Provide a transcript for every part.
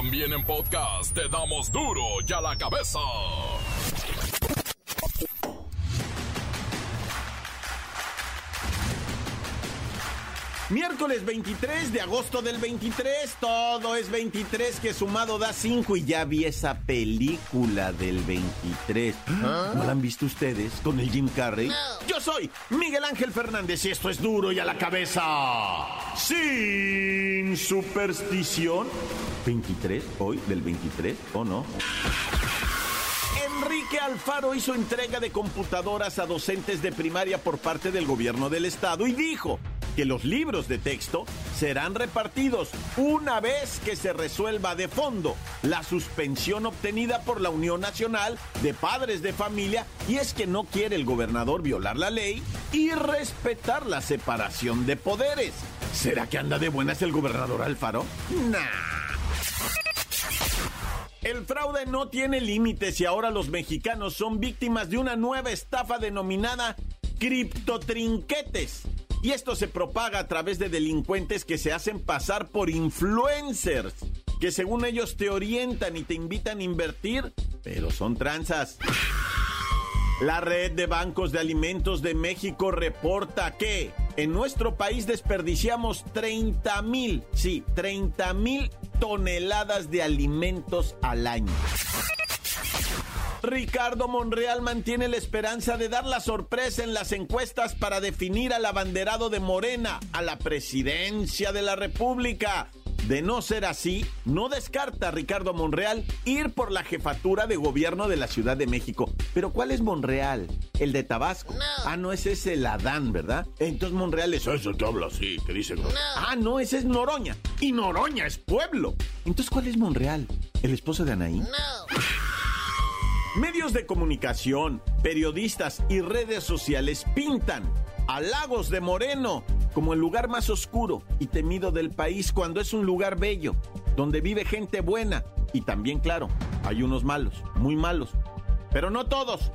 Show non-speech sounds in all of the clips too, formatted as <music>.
También en podcast te damos duro y a la cabeza. Miércoles 23 de agosto del 23, todo es 23 que sumado da 5 y ya vi esa película del 23. ¿No la han visto ustedes con el Jim Carrey? Yo soy Miguel Ángel Fernández y esto es duro y a la cabeza. Sin superstición. 23 hoy del 23 o no? Enrique Alfaro hizo entrega de computadoras a docentes de primaria por parte del gobierno del estado y dijo que los libros de texto serán repartidos una vez que se resuelva de fondo la suspensión obtenida por la Unión Nacional de Padres de Familia y es que no quiere el gobernador violar la ley y respetar la separación de poderes. ¿Será que anda de buenas el gobernador Alfaro? Nah. El fraude no tiene límites y ahora los mexicanos son víctimas de una nueva estafa denominada criptotrinquetes. Y esto se propaga a través de delincuentes que se hacen pasar por influencers, que según ellos te orientan y te invitan a invertir, pero son tranzas. La red de bancos de alimentos de México reporta que en nuestro país desperdiciamos 30 mil, sí, 30 mil toneladas de alimentos al año. Ricardo Monreal mantiene la esperanza de dar la sorpresa en las encuestas para definir al abanderado de Morena a la presidencia de la República. De no ser así, no descarta Ricardo Monreal ir por la jefatura de gobierno de la Ciudad de México. Pero ¿cuál es Monreal? ¿El de Tabasco? Ah, no, ese es el Adán, ¿verdad? Entonces Monreal es ese que habla así, que dice... Ah, no, ese es Noroña. Y Noroña es pueblo. Entonces, ¿cuál es Monreal? ¿El esposo de Anaí? No. Medios de comunicación, periodistas y redes sociales pintan a Lagos de Moreno como el lugar más oscuro y temido del país cuando es un lugar bello, donde vive gente buena y también, claro, hay unos malos, muy malos, pero no todos.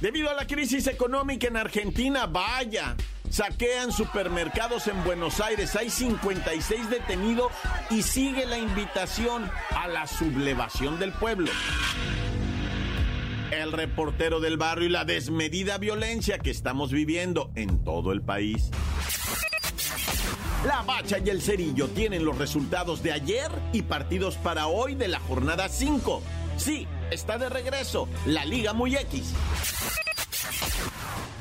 Debido a la crisis económica en Argentina, vaya, Saquean supermercados en Buenos Aires. Hay 56 detenidos y sigue la invitación a la sublevación del pueblo. El reportero del barrio y la desmedida violencia que estamos viviendo en todo el país. La Bacha y el Cerillo tienen los resultados de ayer y partidos para hoy de la jornada 5. Sí, está de regreso la Liga Muy X.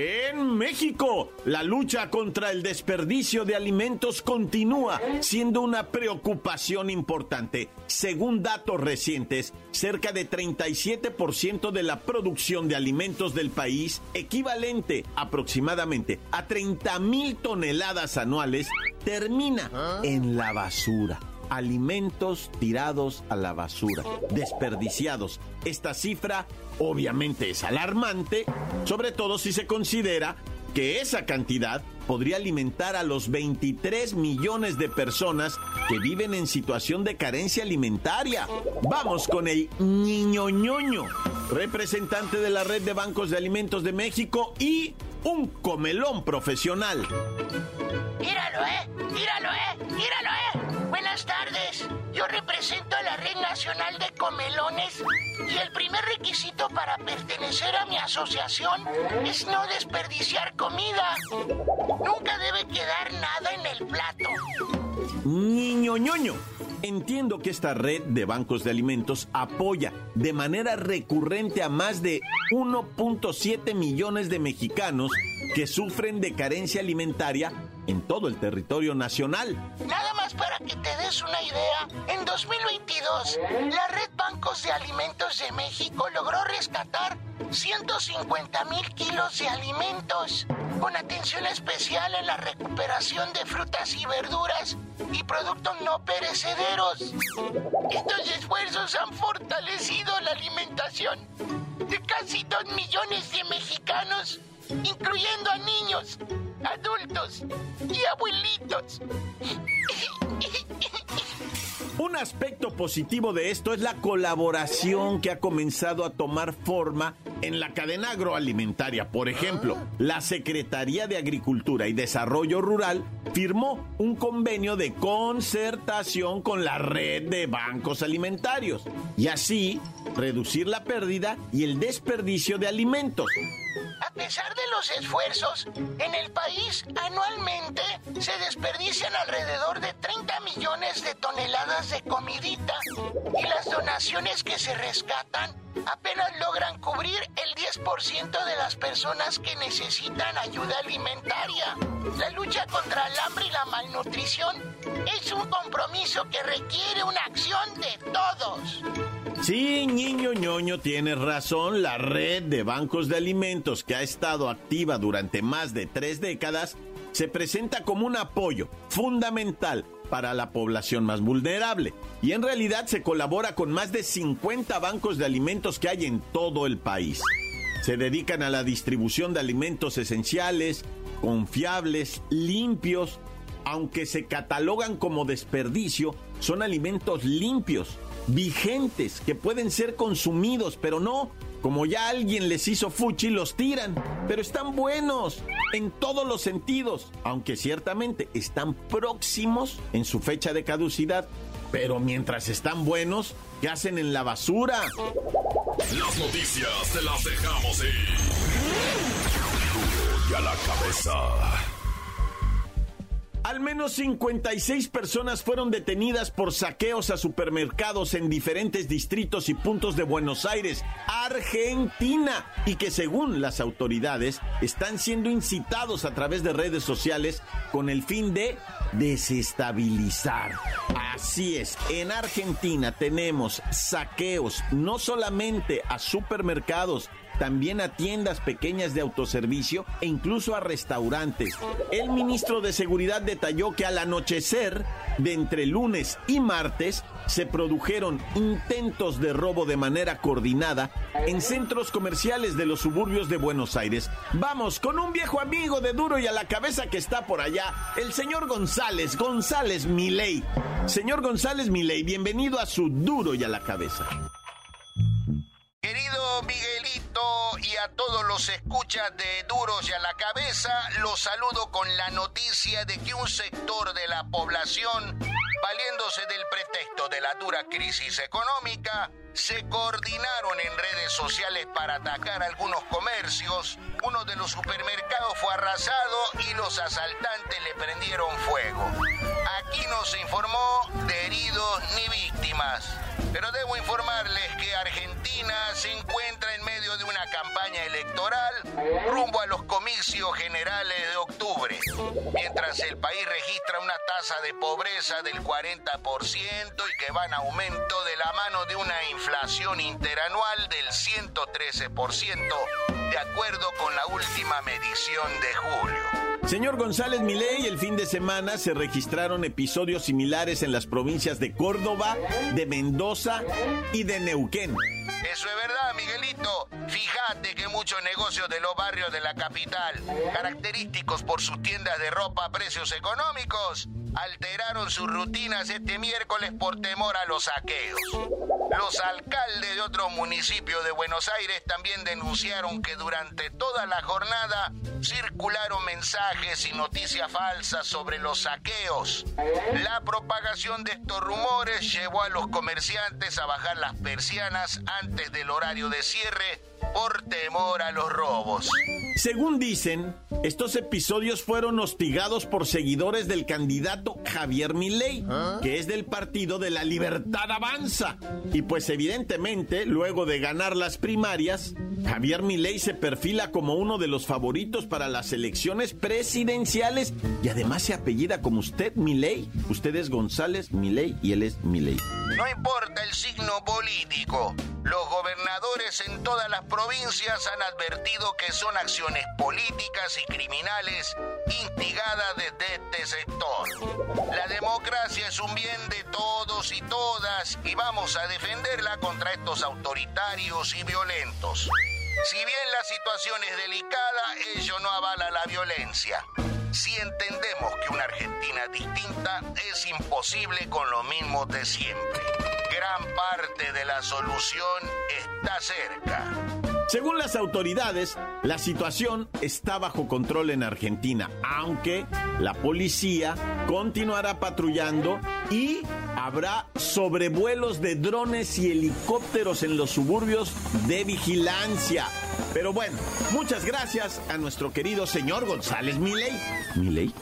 En México, la lucha contra el desperdicio de alimentos continúa siendo una preocupación importante. Según datos recientes, cerca de 37% de la producción de alimentos del país, equivalente aproximadamente a 30 mil toneladas anuales, termina en la basura alimentos tirados a la basura, desperdiciados. Esta cifra obviamente es alarmante, sobre todo si se considera que esa cantidad podría alimentar a los 23 millones de personas que viven en situación de carencia alimentaria. Vamos con el niño ñoño, representante de la red de bancos de alimentos de México y un comelón profesional. Míralo, eh, míralo, eh, míralo, eh. Buenas tardes. Yo represento a la Red Nacional de Comelones y el primer requisito para pertenecer a mi asociación es no desperdiciar comida. Nunca debe quedar nada en el plato. Niño ñoño. Entiendo que esta red de bancos de alimentos apoya de manera recurrente a más de 1.7 millones de mexicanos que sufren de carencia alimentaria en todo el territorio nacional. Nada más para que te des una idea, en 2022, la Red Bancos de Alimentos de México logró rescatar 150 mil kilos de alimentos, con atención especial en la recuperación de frutas y verduras y productos no perecederos. Estos esfuerzos han fortalecido la alimentación de casi 2 millones de mexicanos, incluyendo a niños, adultos y abuelitos. <laughs> Un aspecto positivo de esto es la colaboración que ha comenzado a tomar forma en la cadena agroalimentaria. Por ejemplo, la Secretaría de Agricultura y Desarrollo Rural firmó un convenio de concertación con la red de bancos alimentarios y así reducir la pérdida y el desperdicio de alimentos. A pesar de los esfuerzos, en el país anualmente se desperdician alrededor de 30 millones de toneladas de comidita y las donaciones que se rescatan apenas logran cubrir el 10% de las personas que necesitan ayuda alimentaria. La lucha contra el hambre y la malnutrición es un compromiso que requiere una acción de todos. Sí, niño ñoño, tienes razón. La red de bancos de alimentos que ha estado activa durante más de tres décadas se presenta como un apoyo fundamental para la población más vulnerable. Y en realidad se colabora con más de 50 bancos de alimentos que hay en todo el país. Se dedican a la distribución de alimentos esenciales, confiables, limpios, aunque se catalogan como desperdicio, son alimentos limpios vigentes que pueden ser consumidos, pero no, como ya alguien les hizo fuchi, los tiran. Pero están buenos en todos los sentidos, aunque ciertamente están próximos en su fecha de caducidad. Pero mientras están buenos, ¿qué hacen en la basura? Las noticias te las dejamos ir. Y a la cabeza. Al menos 56 personas fueron detenidas por saqueos a supermercados en diferentes distritos y puntos de Buenos Aires, Argentina, y que según las autoridades están siendo incitados a través de redes sociales con el fin de desestabilizar. Así es, en Argentina tenemos saqueos no solamente a supermercados, también a tiendas pequeñas de autoservicio e incluso a restaurantes. El ministro de Seguridad detalló que al anochecer de entre lunes y martes se produjeron intentos de robo de manera coordinada en centros comerciales de los suburbios de Buenos Aires. Vamos con un viejo amigo de duro y a la cabeza que está por allá, el señor González, González Milei. Señor González Milei, bienvenido a su duro y a la cabeza. Querido Y a todos los escuchas de Duros y a la cabeza, los saludo con la noticia de que un sector de la población, valiéndose del pretexto de la dura crisis económica, se coordinaron en redes sociales para atacar algunos comercios. Uno de los supermercados fue arrasado y los asaltantes le prendieron fuego. Aquí no se informó de heridos ni víctimas. Pero debo informarles que Argentina se encuentra en medio de campaña electoral rumbo a los comicios generales de octubre, mientras el país registra una tasa de pobreza del 40% y que va en aumento de la mano de una inflación interanual del 113%, de acuerdo con la última medición de julio. Señor González Milei, el fin de semana se registraron episodios similares en las provincias de Córdoba, de Mendoza y de Neuquén. Eso es verdad, Miguelito. Fíjate que muchos negocios de los barrios de la capital, característicos por sus tiendas de ropa a precios económicos, alteraron sus rutinas este miércoles por temor a los saqueos. Los alcaldes de otros municipios de Buenos Aires también denunciaron que durante toda la jornada circularon mensajes y noticias falsas sobre los saqueos. La propagación de estos rumores llevó a los comerciantes a bajar las persianas antes del horario de cierre por temor a los robos. Según dicen, estos episodios fueron hostigados por seguidores del candidato Javier Milei, que es del Partido de la Libertad Avanza. Y pues evidentemente, luego de ganar las primarias, Javier Milei se perfila como uno de los favoritos para las elecciones presidenciales y además se apellida como usted Milei. Usted es González Milei y él es Milei. No importa el signo político, los gobernadores en todas las provincias han advertido que son acciones políticas y criminales instigadas desde este sector. La democracia es un bien de todos y todas y vamos a defenderla contra estos autoritarios y violentos. Si bien la situación es delicada, ello no avala la violencia. Si entendemos que una Argentina distinta es imposible con lo mismo de siempre. Gran parte de la solución está cerca. Según las autoridades, la situación está bajo control en Argentina, aunque la policía continuará patrullando y habrá sobrevuelos de drones y helicópteros en los suburbios de vigilancia. Pero bueno, muchas gracias a nuestro querido señor González Milei. ¿Milei?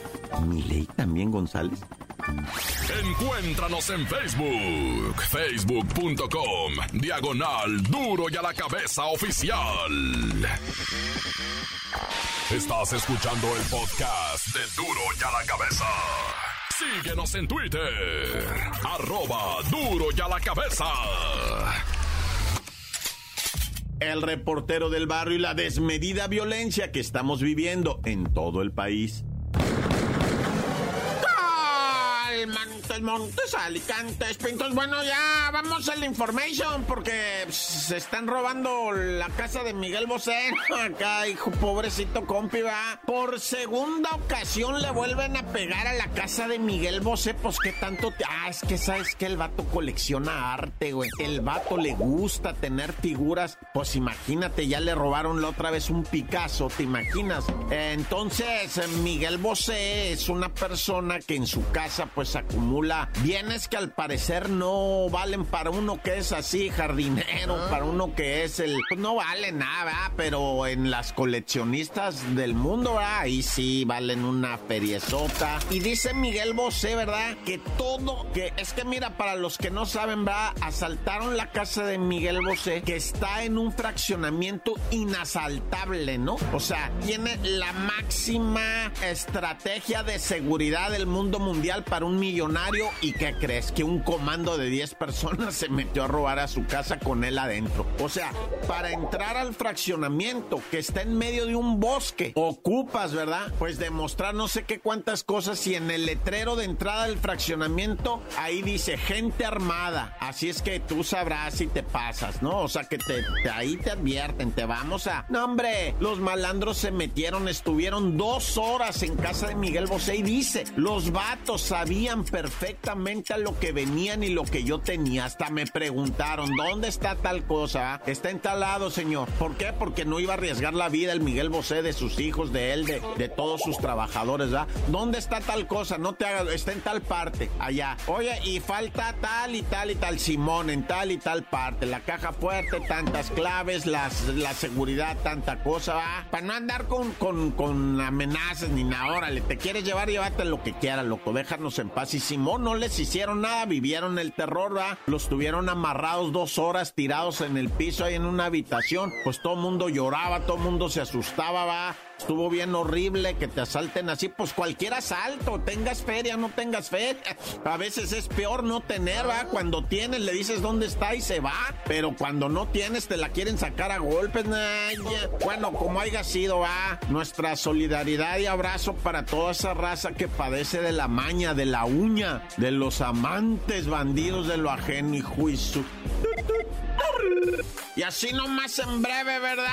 ¿Milei también González? Encuéntranos en Facebook, facebook.com, diagonal duro y a la cabeza oficial. Estás escuchando el podcast de duro y a la cabeza. Síguenos en Twitter, arroba duro y a la cabeza. El reportero del barrio y la desmedida violencia que estamos viviendo en todo el país. Montes, Montes, Alicantes, Pintos. Bueno, ya vamos a la information porque pues, se están robando la casa de Miguel Bosé. <laughs> Acá, hijo, pobrecito compi, va. Por segunda ocasión le vuelven a pegar a la casa de Miguel Bosé. Pues qué tanto te. Ah, es que sabes que el vato colecciona arte, güey. El vato le gusta tener figuras. Pues imagínate, ya le robaron la otra vez un Picasso, ¿te imaginas? Entonces, Miguel Bosé es una persona que en su casa, pues acumula bienes que al parecer no valen para uno que es así jardinero, para uno que es el... Pues no vale nada, ¿verdad? pero en las coleccionistas del mundo, ¿verdad? ahí sí valen una feriezota. Y dice Miguel Bosé, ¿verdad? Que todo, que es que mira, para los que no saben, ¿verdad? Asaltaron la casa de Miguel Bosé, que está en un fraccionamiento inasaltable, ¿no? O sea, tiene la máxima estrategia de seguridad del mundo mundial para un millonario y ¿qué crees? Que un comando de 10 personas se metió a robar a su casa con él adentro. O sea, para entrar al fraccionamiento que está en medio de un bosque, ocupas, ¿verdad? Pues demostrar no sé qué cuántas cosas y en el letrero de entrada del fraccionamiento ahí dice gente armada. Así es que tú sabrás si te pasas, ¿no? O sea, que te, ahí te advierten, te vamos a... No, hombre, los malandros se metieron, estuvieron dos horas en casa de Miguel Bosé y dice, los vatos sabían perfectamente a lo que venían y lo que yo tenía. Hasta me preguntaron, ¿dónde está tal cosa? Está en tal lado, señor. ¿Por qué? Porque no iba a arriesgar la vida el Miguel Bosé de sus hijos, de él, de, de todos sus trabajadores, ¿verdad? ¿Dónde está tal cosa? No te hagas, está en tal parte, allá. Oye, y falta tal y tal y tal, Simón, en tal y tal parte. La caja fuerte, tantas claves, las, la seguridad, tanta cosa, ¿va? Para no andar con, con, con amenazas ni nada. Órale, te quieres llevar, llévate lo que quieras, loco. Déjanos en paz. Y Simón no les hicieron nada, vivieron el terror, ¿va? Los tuvieron amarrados dos horas, tirados en el piso ahí en una habitación. Pues todo mundo lloraba, todo mundo se asustaba, ¿va? Estuvo bien horrible que te asalten así, pues cualquier asalto, tengas feria, no tengas feria. A veces es peor no tener, ¿va? Cuando tienes le dices dónde está y se va, pero cuando no tienes te la quieren sacar a golpes. nah, ya. Bueno, como haya sido, va, nuestra solidaridad y abrazo para toda esa raza que padece de la maña, de la uña, de los amantes bandidos de lo ajeno y juicio. Y así nomás en breve, ¿verdad?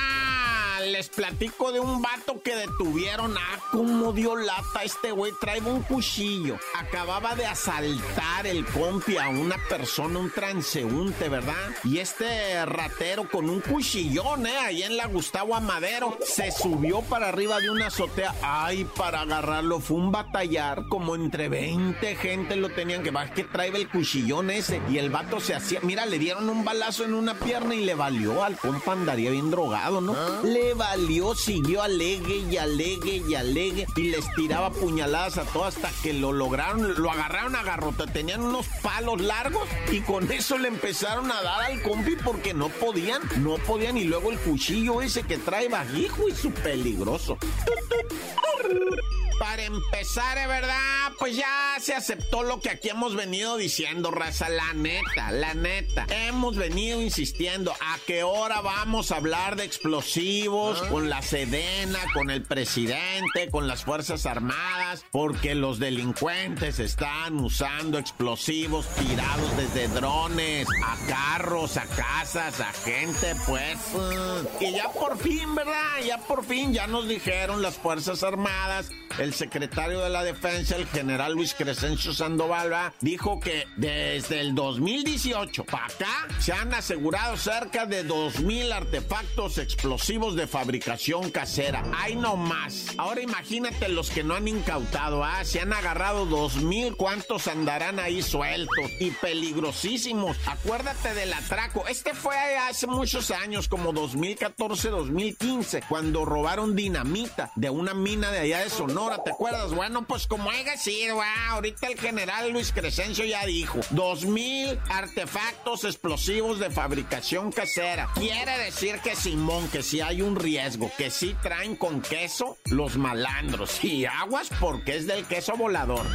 Les platico de un vato que detuvieron. Ah, cómo dio lata este güey. Trae un cuchillo. Acababa de asaltar el compi a una persona, un transeúnte, ¿verdad? Y este ratero con un cuchillón, ¿eh? Ahí en la Gustavo Amadero. Se subió para arriba de una azotea. Ay, para agarrarlo fue un batallar. Como entre 20 gente lo tenían que... Va, que trae el cuchillón ese. Y el vato se hacía... Mira, le dieron un balazo en una pierna y le valió valió, al compa andaría bien drogado, ¿no? ¿Ah? Le valió, siguió alegue y alegue y alegue y les tiraba puñaladas a todos hasta que lo lograron, lo agarraron a garrota, tenían unos palos largos y con eso le empezaron a dar al compi porque no podían, no podían y luego el cuchillo ese que trae bajijo y su peligroso. Para empezar, de verdad, pues ya se aceptó lo que aquí hemos venido diciendo, raza, la neta, la neta. Hemos venido insistiendo a qué hora vamos a hablar de explosivos ah. con la Sedena, con el presidente, con las Fuerzas Armadas, porque los delincuentes están usando explosivos tirados desde drones a carros, a casas, a gente, pues. Y ya por fin, ¿verdad? Ya por fin, ya nos dijeron las Fuerzas Armadas el secretario de la Defensa, el general Luis Crescencio Sandoval, dijo que desde el 2018 para acá se han asegurado cerca de 2.000 artefactos explosivos de fabricación casera. ¡Ay, no más! Ahora imagínate los que no han incautado, ¿ah? Se han agarrado 2.000, ¿cuántos andarán ahí sueltos? Y peligrosísimos. Acuérdate del atraco. Este fue hace muchos años, como 2014, 2015, cuando robaron dinamita de una mina de allá de Sonora ¿te acuerdas? Bueno, pues como haya sido, ah, ahorita el general Luis Crescencio ya dijo, dos mil artefactos explosivos de fabricación casera. Quiere decir que Simón, que si hay un riesgo, que si traen con queso los malandros. Y aguas porque es del queso volador.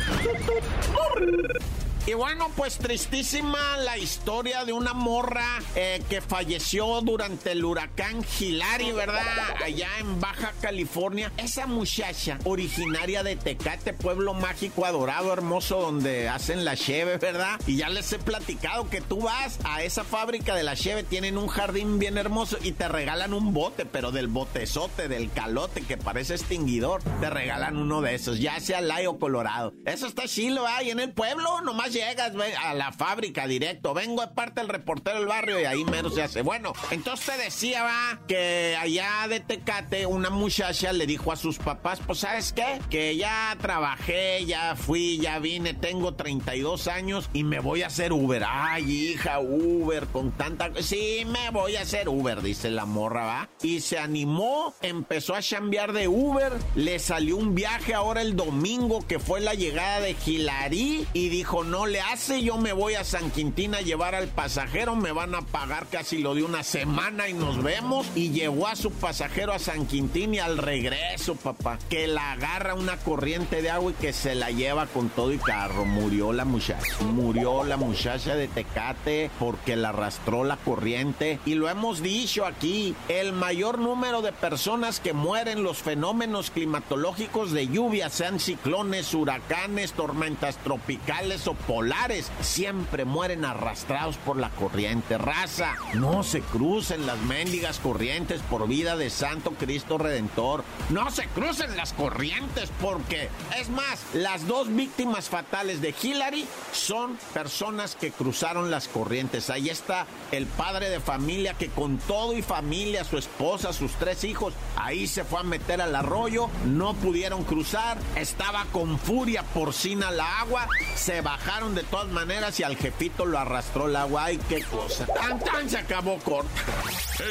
Y bueno, pues tristísima la historia de una morra eh, que falleció durante el huracán Hilari, ¿verdad? Allá en Baja California. Esa muchacha, originaria de Tecate, pueblo mágico, adorado, hermoso, donde hacen la cheve, ¿verdad? Y ya les he platicado que tú vas a esa fábrica de la cheve, tienen un jardín bien hermoso y te regalan un bote, pero del botezote, del calote que parece extinguidor, te regalan uno de esos, ya sea Layo Colorado. Eso está chilo, ¿eh? en el pueblo nomás llegas a la fábrica directo. Vengo de parte del reportero del barrio y ahí menos se hace. Bueno, entonces te decía, va, que allá de Tecate una muchacha le dijo a sus papás, pues ¿sabes qué? Que ya trabajé, ya fui, ya vine, tengo 32 años y me voy a hacer Uber. Ay, hija, Uber, con tanta... Sí, me voy a hacer Uber, dice la morra, va. Y se animó, empezó a chambear de Uber, le salió un viaje ahora el domingo que fue la llegada de Hilary y dijo, no le hace, yo me voy a San Quintín a llevar al pasajero, me van a pagar casi lo de una semana y nos vemos. Y llegó a su pasajero a San Quintín y al regreso, papá, que la agarra una corriente de agua y que se la lleva con todo y carro. Murió la muchacha, murió la muchacha de Tecate porque la arrastró la corriente. Y lo hemos dicho aquí, el mayor número de personas que mueren los fenómenos climatológicos de lluvia, sean ciclones, huracanes, tormentas tropicales o polares siempre mueren arrastrados por la corriente. Raza, no se crucen las mendigas corrientes por vida de Santo Cristo Redentor. No se crucen las corrientes porque, es más, las dos víctimas fatales de Hillary son personas que cruzaron las corrientes. Ahí está el padre de familia que con todo y familia, su esposa, sus tres hijos, ahí se fue a meter al arroyo, no pudieron cruzar, estaba con furia porcina la agua, se bajaron de todas maneras y al jefito lo arrastró el agua. ¡Ay, qué cosa! ¡Tan, tan! Se acabó corta.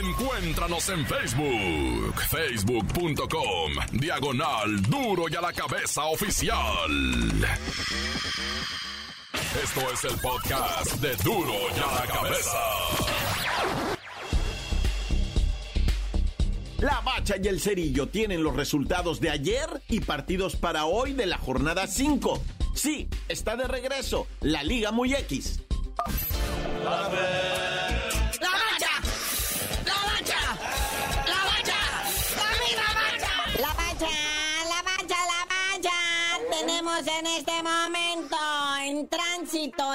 Encuéntranos en Facebook. Facebook.com. Diagonal Duro y a la Cabeza Oficial. Esto es el podcast de Duro y a la Cabeza. La Bacha y el Cerillo tienen los resultados de ayer y partidos para hoy de la jornada 5. Sí, está de regreso la Liga Muy X.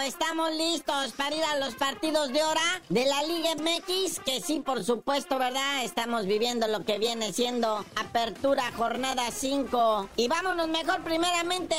Estamos listos para ir a los partidos de hora de la Liga MX, que sí, por supuesto, ¿verdad? Estamos viviendo lo que viene siendo apertura jornada 5. Y vámonos mejor primeramente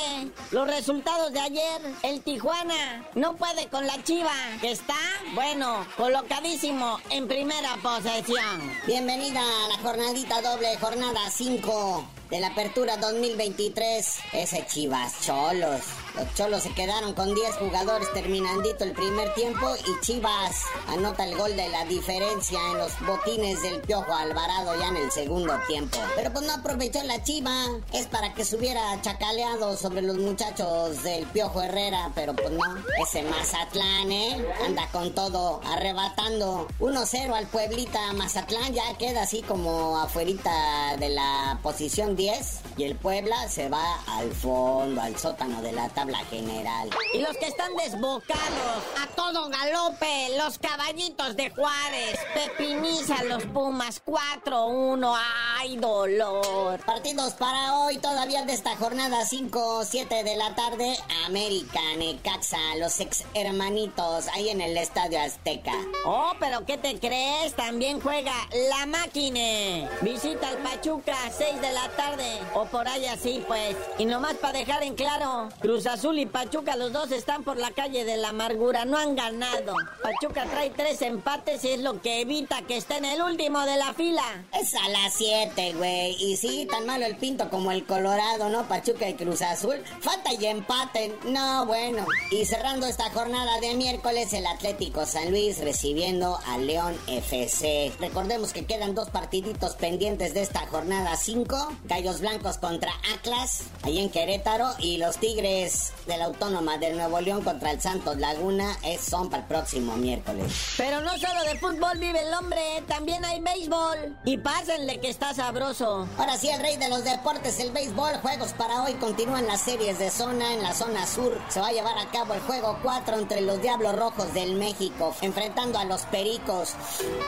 los resultados de ayer. El Tijuana no puede con la Chiva, que está, bueno, colocadísimo en primera posesión. Bienvenida a la jornadita doble, jornada 5 de la apertura 2023. Ese Chivas Cholos. Los Cholos se quedaron con 10 jugadores terminandito el primer tiempo y Chivas anota el gol de la diferencia en los botines del Piojo Alvarado ya en el segundo tiempo. Pero pues no aprovechó la Chiva. Es para que se hubiera chacaleado sobre los muchachos del Piojo Herrera, pero pues no. Ese Mazatlán, ¿eh? Anda con todo arrebatando 1-0 al Pueblita Mazatlán. Ya queda así como afuerita de la posición 10 y el Puebla se va al fondo, al sótano de la tabla la general. Y los que están desbocados, a todo galope, los caballitos de Juárez, Pepiniza, los Pumas, 4-1, ¡ay, dolor! Partidos para hoy, todavía de esta jornada, 5-7 de la tarde, América, Necaxa, los ex hermanitos, ahí en el Estadio Azteca. Oh, pero ¿qué te crees? También juega la máquina. Visita al Pachuca, 6 de la tarde, o por ahí así, pues. Y nomás para dejar en claro, Cruz Azul y Pachuca, los dos están por la calle de la amargura, no han ganado. Pachuca trae tres empates y es lo que evita que esté en el último de la fila. Es a las 7, güey. Y sí, tan malo el Pinto como el Colorado, ¿no? Pachuca y Cruz Azul. Falta y empate. No, bueno. Y cerrando esta jornada de miércoles, el Atlético San Luis recibiendo al León FC. Recordemos que quedan dos partiditos pendientes de esta jornada 5. Gallos Blancos contra Atlas, ahí en Querétaro. Y los Tigres de la Autónoma del Nuevo León contra el Santos Laguna es, son para el próximo miércoles. Pero no solo de fútbol vive el hombre, también hay béisbol. Y pásenle que está sabroso. Ahora sí, el rey de los deportes, el béisbol. Juegos para hoy continúan las series de zona. En la zona sur se va a llevar a cabo el juego 4 entre los Diablos Rojos del México, enfrentando a los Pericos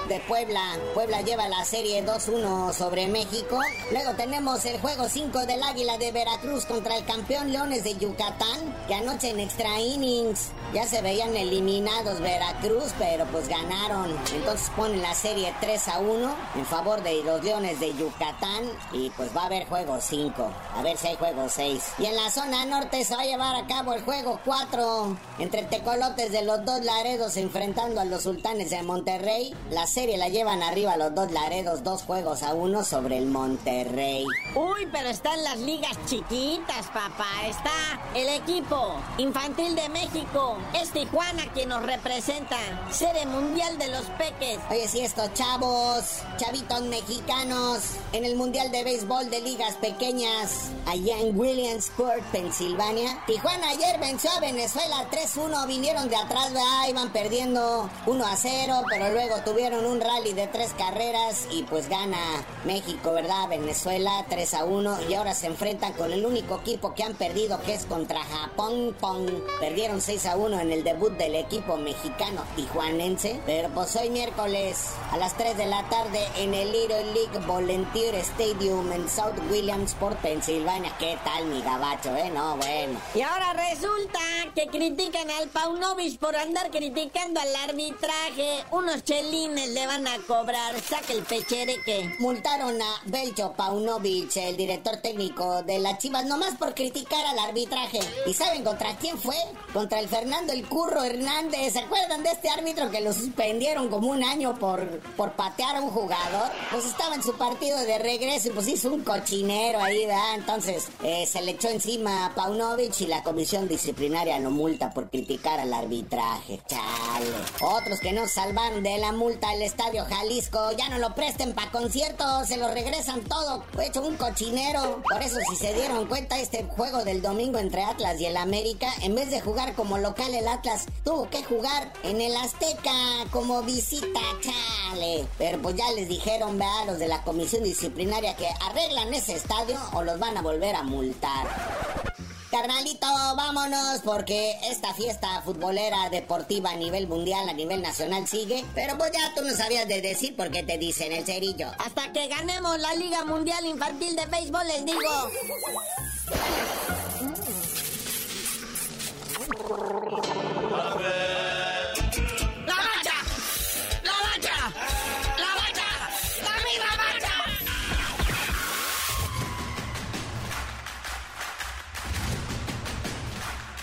de Puebla. Puebla lleva la serie 2-1 sobre México. Luego tenemos el juego 5 del Águila de Veracruz contra el campeón Leones de Yucatán que anoche en extra innings ya se veían eliminados Veracruz, pero pues ganaron. Entonces ponen la serie 3 a 1 en favor de los Leones de Yucatán y pues va a haber juego 5. A ver si hay juego 6. Y en la zona norte se va a llevar a cabo el juego 4 entre Tecolotes de los dos Laredos enfrentando a los Sultanes de Monterrey. La serie la llevan arriba los dos Laredos, dos juegos a uno sobre el Monterrey. Uy, pero están las ligas chiquitas, papá. Está el equipo infantil de México. Es Tijuana quien nos representa. Sede mundial de los peques. Oye, si estos chavos, chavitos mexicanos, en el mundial de béisbol de ligas pequeñas, allá en Williamsport, Pensilvania. Tijuana ayer venció a Venezuela 3-1. Vinieron de atrás, ¿verdad? iban perdiendo 1 0, pero luego tuvieron un rally de tres carreras y pues gana México, ¿verdad? Venezuela 3 1 y ahora se enfrentan con el único equipo que han perdido que es contra Japón. Pong. Perdieron 6 a 1 en el debut del equipo mexicano tijuanense. Pero pues hoy miércoles a las 3 de la tarde en el Little League Volunteer Stadium en South Williamsport, Pensilvania. ¿Qué tal mi gabacho, eh? No, bueno. Y ahora resulta que critican al Paunovic por andar criticando al arbitraje. Unos chelines le van a cobrar. Saca el que Multaron a Belcho Paunovic, el director técnico de las Chivas, nomás por criticar al arbitraje. ¿Y saben contra quién fue? Contra el Fernando el Curro Hernández. ¿Se acuerdan de este árbitro que lo suspendieron como un año por, por patear a un jugador? Pues estaba en su partido de regreso y pues hizo un cochinero ahí, ¿verdad? Entonces eh, se le echó encima a Paunovic y la comisión disciplinaria lo multa por criticar al arbitraje. Chale. Otros que no salvaron de la multa al estadio Jalisco ya no lo presten para conciertos, se lo regresan todo. Fue hecho cochinero. Por eso si se dieron cuenta este juego del domingo entre Atlas y el América, en vez de jugar como local el Atlas, tuvo que jugar en el Azteca como visita, chale. Pero pues ya les dijeron, vea, los de la comisión disciplinaria que arreglan ese estadio o los van a volver a multar. Carnalito, vámonos porque esta fiesta futbolera deportiva a nivel mundial, a nivel nacional sigue. Pero pues ya tú no sabías de decir por qué te dicen el cerillo. Hasta que ganemos la Liga Mundial Infantil de Béisbol, les digo.